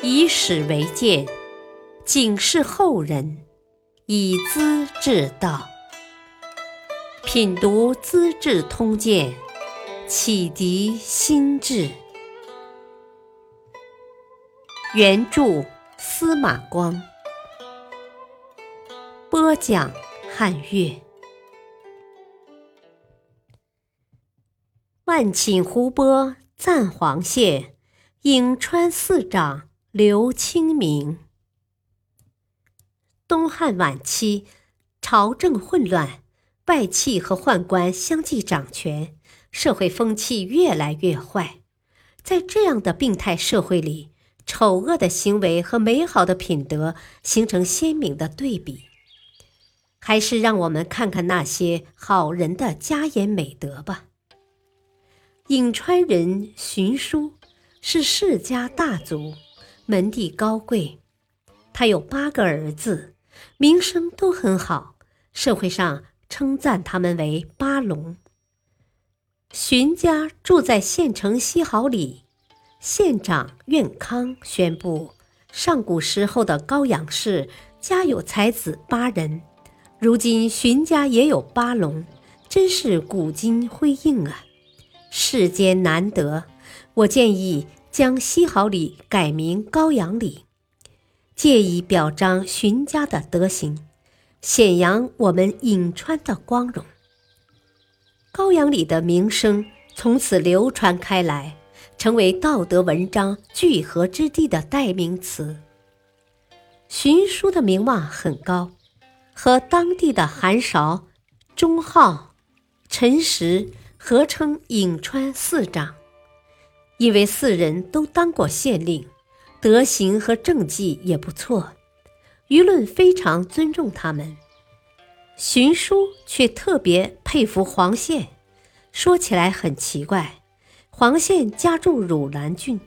以史为鉴，警示后人，以资治道。品读《资治通鉴》，启迪心智。原著司马光，播讲汉乐。万顷湖波赞黄县，颍川四长刘清明。东汉晚期，朝政混乱。外戚和宦官相继掌权，社会风气越来越坏。在这样的病态社会里，丑恶的行为和美好的品德形成鲜明的对比。还是让我们看看那些好人的家言美德吧。颍川人荀叔是世家大族，门第高贵，他有八个儿子，名声都很好，社会上。称赞他们为八龙。荀家住在县城西好里，县长苑康宣布，上古时候的高阳氏家有才子八人，如今荀家也有八龙，真是古今辉映啊！世间难得，我建议将西好里改名高阳里，借以表彰荀家的德行。显扬我们颍川的光荣。高阳里的名声从此流传开来，成为道德文章聚合之地的代名词。荀叔的名望很高，和当地的韩韶、钟浩、陈实合称颍川四长。因为四人都当过县令，德行和政绩也不错。舆论非常尊重他们，荀叔却特别佩服黄宪。说起来很奇怪，黄宪家住汝南郡，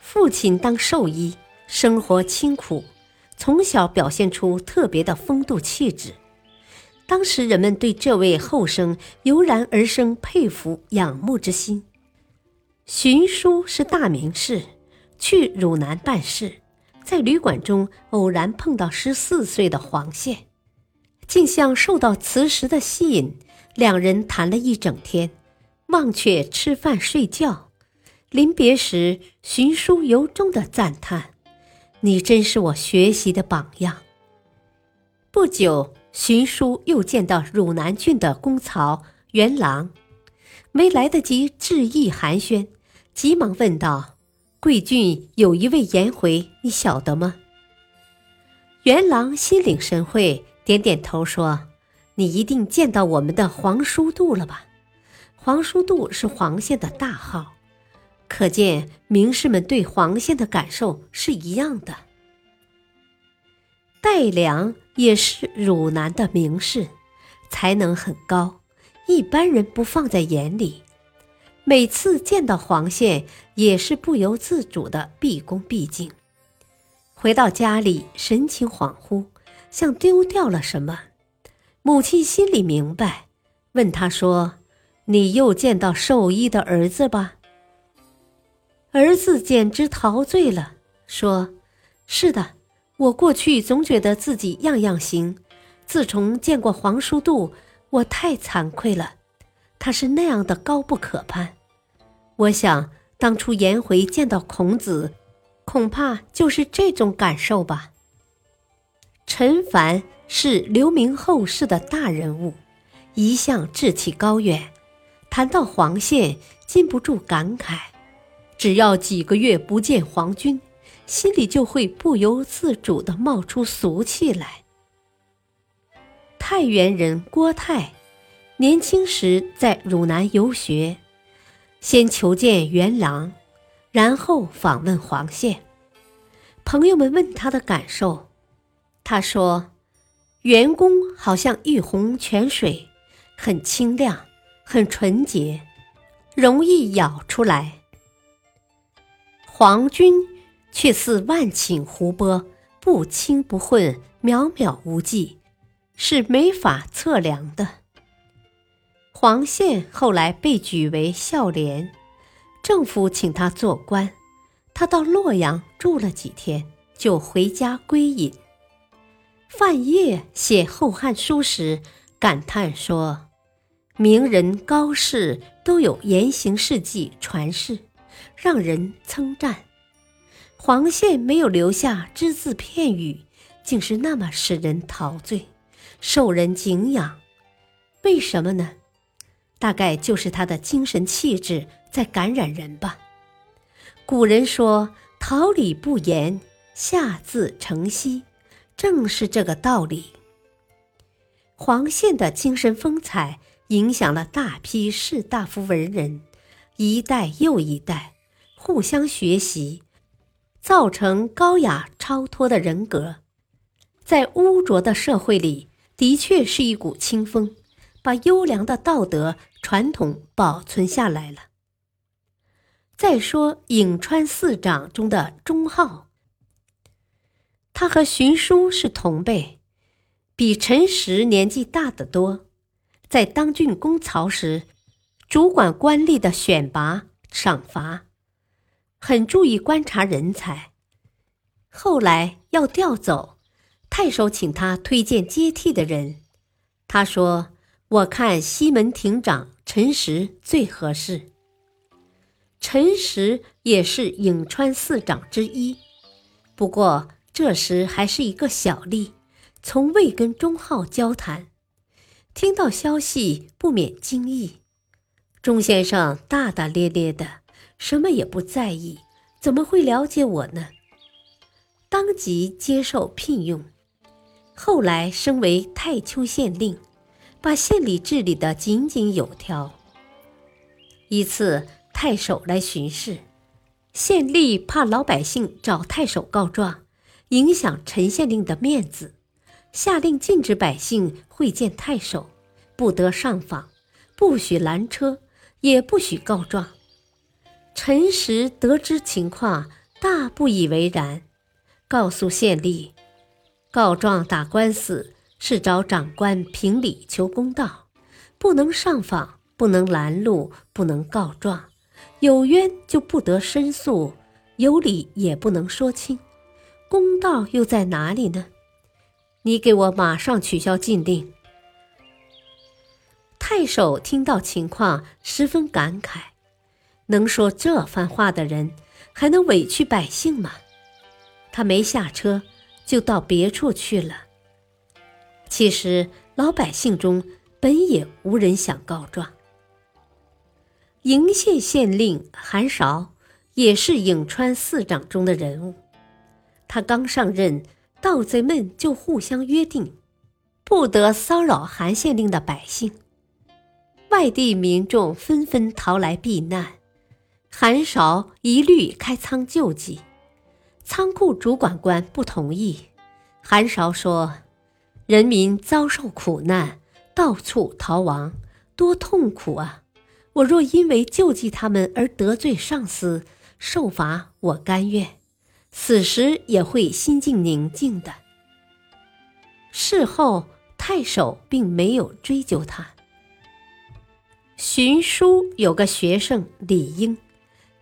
父亲当兽医，生活清苦，从小表现出特别的风度气质。当时人们对这位后生油然而生佩服仰慕之心。荀叔是大名士，去汝南办事。在旅馆中偶然碰到十四岁的黄宪，竟像受到磁石的吸引，两人谈了一整天，忘却吃饭睡觉。临别时，荀叔由衷的赞叹：“你真是我学习的榜样。”不久，荀叔又见到汝南郡的公曹元郎，没来得及致意寒暄，急忙问道。贵郡有一位颜回，你晓得吗？元郎心领神会，点点头说：“你一定见到我们的黄叔度了吧？黄叔度是黄县的大号，可见名士们对黄县的感受是一样的。戴良也是汝南的名士，才能很高，一般人不放在眼里。”每次见到黄宪，也是不由自主的毕恭毕敬。回到家里，神情恍惚，像丢掉了什么。母亲心里明白，问他说：“你又见到兽医的儿子吧？”儿子简直陶醉了，说：“是的，我过去总觉得自己样样行，自从见过黄叔度，我太惭愧了。”他是那样的高不可攀，我想当初颜回见到孔子，恐怕就是这种感受吧。陈凡是留名后世的大人物，一向志气高远，谈到黄宪，禁不住感慨：只要几个月不见皇军，心里就会不由自主地冒出俗气来。太原人郭泰。年轻时在汝南游学，先求见元郎，然后访问黄宪。朋友们问他的感受，他说：“元公好像玉泓泉水，很清亮，很纯洁，容易舀出来；黄君却似万顷湖泊，不清不混，渺渺无际，是没法测量的。”黄宪后来被举为孝廉，政府请他做官，他到洛阳住了几天，就回家归隐。范晔写《后汉书》时感叹说：“名人高士都有言行事迹传世，让人称赞。黄宪没有留下只字片语，竟是那么使人陶醉，受人敬仰。为什么呢？大概就是他的精神气质在感染人吧。古人说‘桃李不言，下自成蹊’。”正是这个道理。黄宪的精神风采影响了大批士大夫文人，一代又一代互相学习，造成高雅超脱的人格。在污浊的社会里，的确是一股清风，把优良的道德传统保存下来了。再说颍川四长中的钟浩。他和荀叔是同辈，比陈实年纪大得多。在当郡公曹时，主管官吏的选拔赏罚，很注意观察人才。后来要调走，太守请他推荐接替的人，他说：“我看西门亭长陈实最合适。”陈实也是颍川四长之一，不过。这时还是一个小吏，从未跟钟浩交谈，听到消息不免惊异。钟先生大大咧咧的，什么也不在意，怎么会了解我呢？当即接受聘用，后来升为太丘县令，把县里治理得井井有条。一次，太守来巡视，县吏怕老百姓找太守告状。影响陈县令的面子，下令禁止百姓会见太守，不得上访，不许拦车，也不许告状。陈实得知情况，大不以为然，告诉县吏，告状打官司是找长官评理求公道，不能上访，不能拦路，不能告状，有冤就不得申诉，有理也不能说清。公道又在哪里呢？你给我马上取消禁令。太守听到情况，十分感慨：能说这番话的人，还能委屈百姓吗？他没下车，就到别处去了。其实老百姓中本也无人想告状。鄞县县令韩韶也是颍川四长中的人物。他刚上任，盗贼们就互相约定，不得骚扰韩县令的百姓。外地民众纷纷逃来避难，韩韶一律开仓救济。仓库主管官不同意，韩韶说：“人民遭受苦难，到处逃亡，多痛苦啊！我若因为救济他们而得罪上司，受罚，我甘愿。”此时也会心境宁静的。事后，太守并没有追究他。荀叔有个学生李英，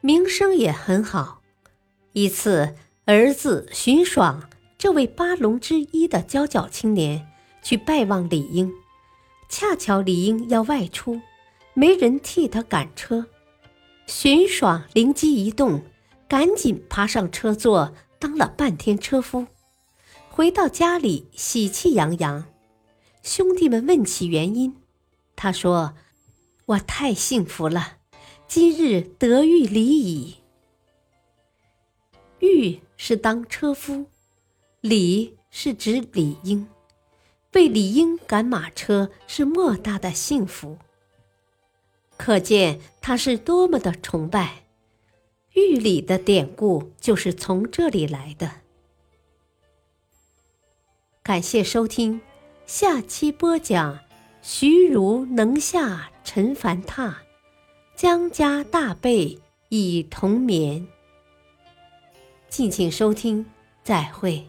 名声也很好。一次，儿子荀爽这位八龙之一的佼佼青年去拜望李英，恰巧李英要外出，没人替他赶车。荀爽灵机一动。赶紧爬上车座，当了半天车夫，回到家里喜气洋洋。兄弟们问起原因，他说：“我太幸福了，今日得遇李矣。”遇是当车夫，李是指李英，被李英赶马车是莫大的幸福。可见他是多么的崇拜。玉里的典故就是从这里来的。感谢收听，下期播讲徐如能下陈凡榻，江家大贝已同眠。敬请收听，再会。